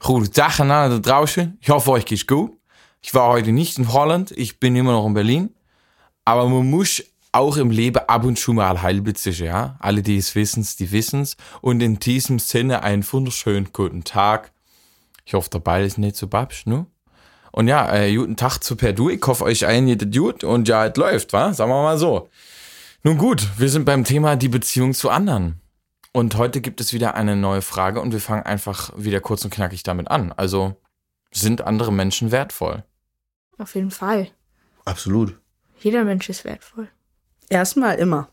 Guten Tag alle da draußen. Ich hoffe, euch geht's gut. Ich war heute nicht in Holland, ich bin immer noch in Berlin. Aber man muss auch im Leben ab und zu mal heilbitzig, ja. Alle, die es wissen, die wissen's. Und in diesem Sinne einen wunderschönen guten Tag. Ich hoffe, dabei ist nicht so babsch, ne? Und ja, äh, guten Tag zu Perdu. Ich hoffe, euch allen geht gut und ja, es läuft, wa? Sagen wir mal so. Nun gut, wir sind beim Thema die Beziehung zu anderen. Und heute gibt es wieder eine neue Frage und wir fangen einfach wieder kurz und knackig damit an. Also, sind andere Menschen wertvoll? Auf jeden Fall. Absolut. Jeder Mensch ist wertvoll. Erstmal immer.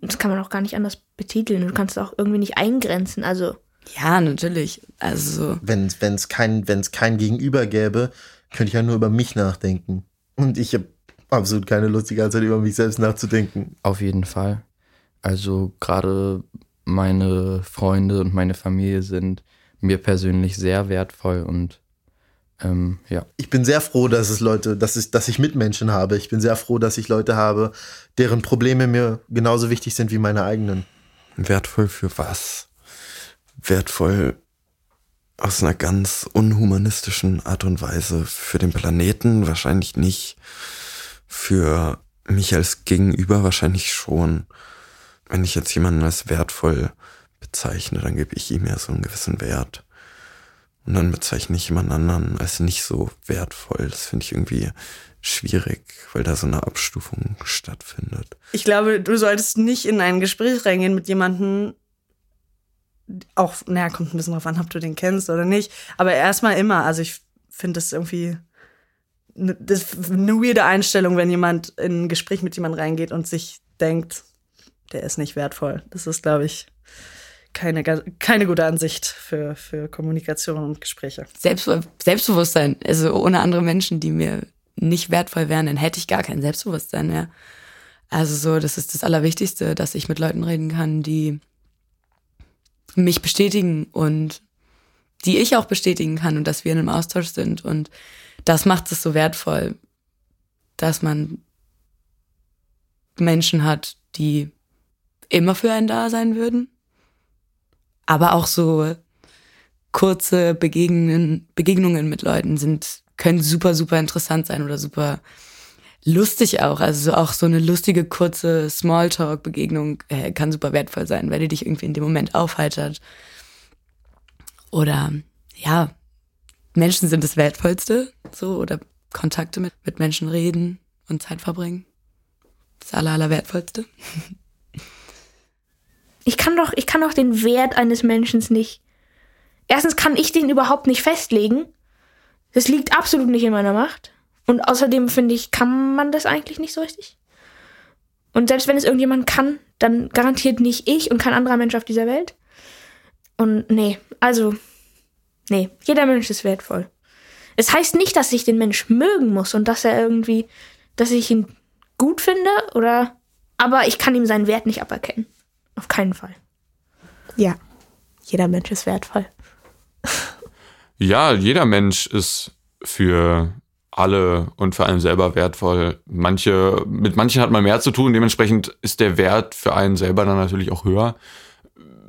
Das kann man auch gar nicht anders betiteln. Du kannst es auch irgendwie nicht eingrenzen. Also, Ja, natürlich. Also, Wenn es kein, wenn's kein Gegenüber gäbe, könnte ich ja nur über mich nachdenken. Und ich habe absolut keine Lust, die ganze Zeit über mich selbst nachzudenken. Auf jeden Fall. Also gerade meine Freunde und meine Familie sind mir persönlich sehr wertvoll und ähm, ja. Ich bin sehr froh, dass es Leute, dass ich, dass ich Mitmenschen habe. Ich bin sehr froh, dass ich Leute habe, deren Probleme mir genauso wichtig sind wie meine eigenen. Wertvoll für was? Wertvoll aus einer ganz unhumanistischen Art und Weise für den Planeten wahrscheinlich nicht. Für mich als Gegenüber wahrscheinlich schon. Wenn ich jetzt jemanden als wertvoll bezeichne, dann gebe ich ihm ja so einen gewissen Wert. Und dann bezeichne ich jemand anderen als nicht so wertvoll. Das finde ich irgendwie schwierig, weil da so eine Abstufung stattfindet. ich glaube, du solltest nicht in ein Gespräch reingehen mit jemandem, auch, naja, kommt ein bisschen drauf an, ob du den kennst oder nicht, aber erstmal immer. Also ich finde das irgendwie ne- eine weirde Einstellung, wenn jemand in ein Gespräch mit jemandem reingeht und sich denkt, der ist nicht wertvoll. Das ist, glaube ich, keine, keine gute Ansicht für, für Kommunikation und Gespräche. Selbst, Selbstbewusstsein. Also ohne andere Menschen, die mir nicht wertvoll wären, dann hätte ich gar kein Selbstbewusstsein mehr. Also so, das ist das Allerwichtigste, dass ich mit Leuten reden kann, die mich bestätigen und die ich auch bestätigen kann und dass wir in einem Austausch sind. Und das macht es so wertvoll, dass man Menschen hat, die immer für einen da sein würden. Aber auch so kurze Begegnungen, Begegnungen mit Leuten sind, können super, super interessant sein oder super lustig auch. Also auch so eine lustige, kurze Smalltalk-Begegnung äh, kann super wertvoll sein, weil die dich irgendwie in dem Moment aufheitert. Oder ja, Menschen sind das Wertvollste, so, oder Kontakte mit, mit Menschen reden und Zeit verbringen. Das aller, aller Wertvollste. ich kann doch, ich kann doch den Wert eines Menschen nicht. Erstens kann ich den überhaupt nicht festlegen. Das liegt absolut nicht in meiner Macht. Und außerdem finde ich, kann man das eigentlich nicht so richtig. Und selbst wenn es irgendjemand kann, dann garantiert nicht ich und kein anderer Mensch auf dieser Welt. Und nee, also, nee, jeder Mensch ist wertvoll. Es heißt nicht, dass ich den Mensch mögen muss und dass er irgendwie, dass ich ihn gut finde oder, aber ich kann ihm seinen Wert nicht aberkennen. Auf keinen Fall. Ja, jeder Mensch ist wertvoll. Ja, jeder Mensch ist für alle und für einen selber wertvoll. Manche, mit manchen hat man mehr zu tun, dementsprechend ist der Wert für einen selber dann natürlich auch höher.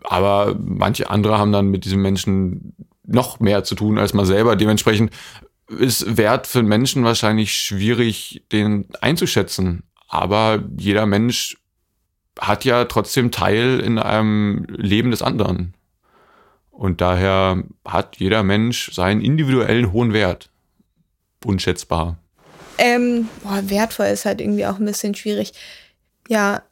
Aber manche andere haben dann mit diesem Menschen noch mehr zu tun als man selber. Dementsprechend ist Wert für Menschen wahrscheinlich schwierig, den einzuschätzen. Aber jeder Mensch hat ja trotzdem Teil in einem Leben des anderen. Und daher hat jeder Mensch seinen individuellen hohen Wert. Unschätzbar. Ähm, boah, wertvoll ist halt irgendwie auch ein bisschen schwierig. Ja,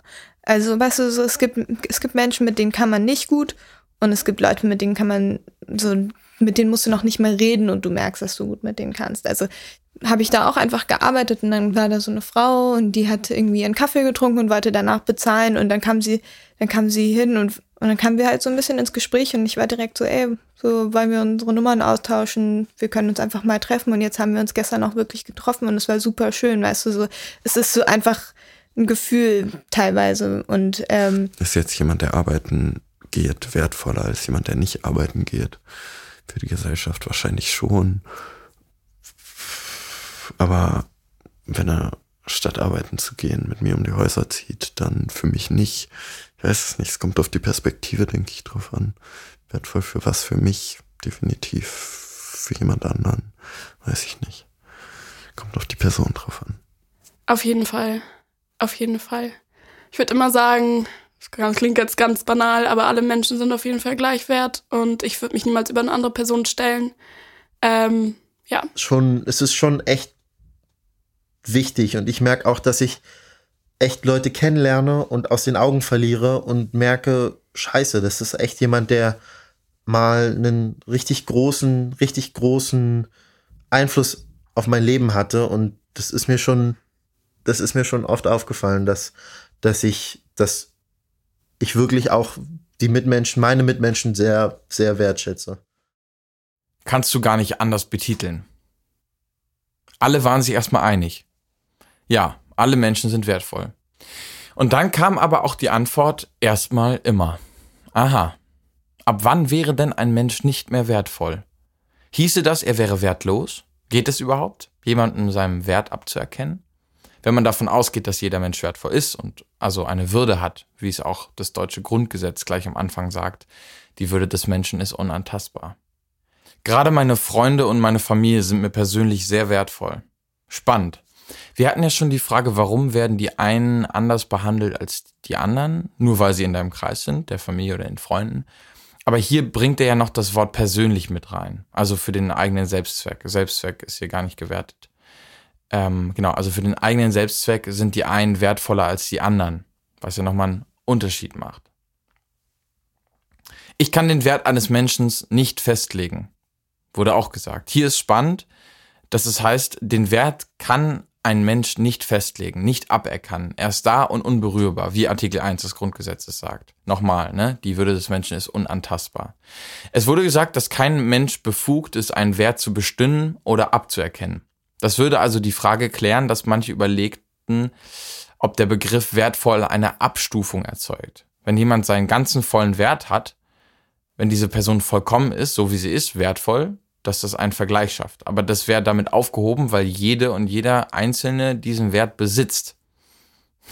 also weißt du, so, es gibt, es gibt Menschen, mit denen kann man nicht gut und es gibt Leute, mit denen kann man so, mit denen musst du noch nicht mal reden und du merkst, dass du gut mit denen kannst. Also habe ich da auch einfach gearbeitet und dann war da so eine Frau und die hat irgendwie ihren Kaffee getrunken und wollte danach bezahlen und dann kam sie, dann kam sie hin und, und dann kamen wir halt so ein bisschen ins Gespräch und ich war direkt so, ey, so wollen wir unsere Nummern austauschen, wir können uns einfach mal treffen und jetzt haben wir uns gestern auch wirklich getroffen und es war super schön, weißt du, so, es ist so einfach ein Gefühl teilweise und ähm, Ist jetzt jemand, der arbeiten geht, wertvoller als jemand, der nicht arbeiten geht? Für die Gesellschaft wahrscheinlich schon. Aber wenn er statt arbeiten zu gehen, mit mir um die Häuser zieht, dann für mich nicht. Weiß es nicht, es kommt auf die Perspektive, denke ich, drauf an. Wertvoll für was für mich, definitiv für jemand anderen, weiß ich nicht. Kommt auf die Person drauf an. Auf jeden Fall. Auf jeden Fall. Ich würde immer sagen, das klingt jetzt ganz banal, aber alle Menschen sind auf jeden Fall gleich wert und ich würde mich niemals über eine andere Person stellen. Ähm, ja. Schon, es ist schon echt wichtig und ich merke auch, dass ich echt Leute kennenlerne und aus den Augen verliere und merke, scheiße, das ist echt jemand, der mal einen richtig großen, richtig großen Einfluss auf mein Leben hatte und das ist mir schon, das ist mir schon oft aufgefallen, dass, dass ich, dass ich wirklich auch die Mitmenschen, meine Mitmenschen sehr, sehr wertschätze. Kannst du gar nicht anders betiteln. Alle waren sich erstmal einig. Ja, alle Menschen sind wertvoll. Und dann kam aber auch die Antwort erstmal immer. Aha. Ab wann wäre denn ein Mensch nicht mehr wertvoll? Hieße das, er wäre wertlos? Geht es überhaupt, jemandem seinem Wert abzuerkennen? Wenn man davon ausgeht, dass jeder Mensch wertvoll ist und also eine Würde hat, wie es auch das deutsche Grundgesetz gleich am Anfang sagt, die Würde des Menschen ist unantastbar. Gerade meine Freunde und meine Familie sind mir persönlich sehr wertvoll. Spannend. Wir hatten ja schon die Frage, warum werden die einen anders behandelt als die anderen, nur weil sie in deinem Kreis sind, der Familie oder den Freunden. Aber hier bringt er ja noch das Wort persönlich mit rein. Also für den eigenen Selbstzweck. Selbstzweck ist hier gar nicht gewertet. Ähm, genau, also für den eigenen Selbstzweck sind die einen wertvoller als die anderen, was ja nochmal einen Unterschied macht. Ich kann den Wert eines Menschen nicht festlegen, wurde auch gesagt. Hier ist spannend, dass es heißt, den Wert kann ein Mensch nicht festlegen, nicht aberkennen. Er ist da und unberührbar, wie Artikel 1 des Grundgesetzes sagt. Nochmal, ne? Die Würde des Menschen ist unantastbar. Es wurde gesagt, dass kein Mensch befugt ist, einen Wert zu bestimmen oder abzuerkennen. Das würde also die Frage klären, dass manche überlegten, ob der Begriff wertvoll eine Abstufung erzeugt. Wenn jemand seinen ganzen vollen Wert hat, wenn diese Person vollkommen ist, so wie sie ist, wertvoll, dass das einen Vergleich schafft. Aber das wäre damit aufgehoben, weil jede und jeder Einzelne diesen Wert besitzt.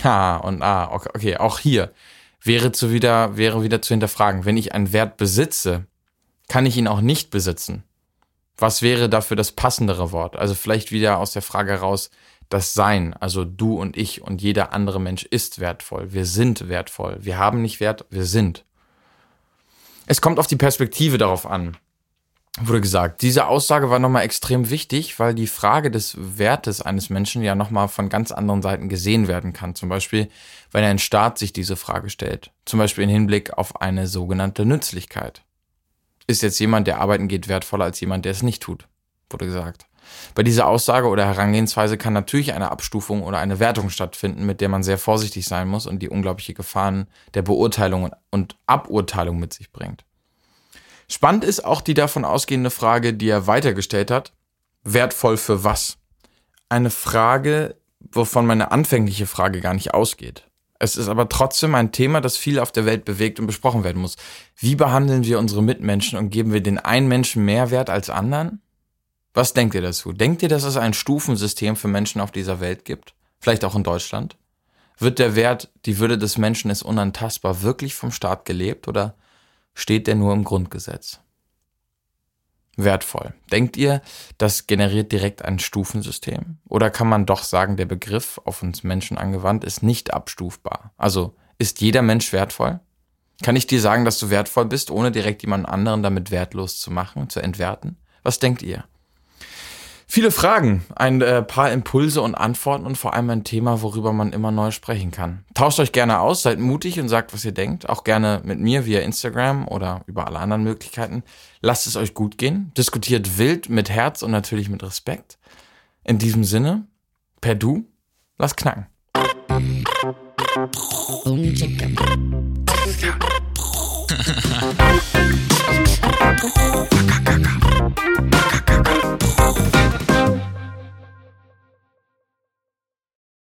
Ha, und ah, okay, auch hier wäre zu wieder, wäre wieder zu hinterfragen. Wenn ich einen Wert besitze, kann ich ihn auch nicht besitzen. Was wäre dafür das passendere Wort? Also vielleicht wieder aus der Frage heraus, das Sein, also du und ich und jeder andere Mensch ist wertvoll. Wir sind wertvoll. Wir haben nicht Wert, wir sind. Es kommt auf die Perspektive darauf an wurde gesagt. Diese Aussage war nochmal extrem wichtig, weil die Frage des Wertes eines Menschen ja nochmal von ganz anderen Seiten gesehen werden kann. Zum Beispiel, wenn ein Staat sich diese Frage stellt. Zum Beispiel im Hinblick auf eine sogenannte Nützlichkeit. Ist jetzt jemand, der arbeiten geht, wertvoller als jemand, der es nicht tut? Wurde gesagt. Bei dieser Aussage oder Herangehensweise kann natürlich eine Abstufung oder eine Wertung stattfinden, mit der man sehr vorsichtig sein muss und die unglaubliche Gefahren der Beurteilung und Aburteilung mit sich bringt. Spannend ist auch die davon ausgehende Frage, die er weitergestellt hat. Wertvoll für was? Eine Frage, wovon meine anfängliche Frage gar nicht ausgeht. Es ist aber trotzdem ein Thema, das viel auf der Welt bewegt und besprochen werden muss. Wie behandeln wir unsere Mitmenschen und geben wir den einen Menschen mehr Wert als anderen? Was denkt ihr dazu? Denkt ihr, dass es ein Stufensystem für Menschen auf dieser Welt gibt? Vielleicht auch in Deutschland? Wird der Wert, die Würde des Menschen ist unantastbar, wirklich vom Staat gelebt oder steht der nur im Grundgesetz. Wertvoll. Denkt ihr, das generiert direkt ein Stufensystem? Oder kann man doch sagen, der Begriff auf uns Menschen angewandt ist nicht abstufbar? Also ist jeder Mensch wertvoll? Kann ich dir sagen, dass du wertvoll bist, ohne direkt jemand anderen damit wertlos zu machen, zu entwerten? Was denkt ihr? Viele Fragen, ein äh, paar Impulse und Antworten und vor allem ein Thema, worüber man immer neu sprechen kann. Tauscht euch gerne aus, seid mutig und sagt, was ihr denkt. Auch gerne mit mir via Instagram oder über alle anderen Möglichkeiten. Lasst es euch gut gehen. Diskutiert wild, mit Herz und natürlich mit Respekt. In diesem Sinne, per Du, lass knacken.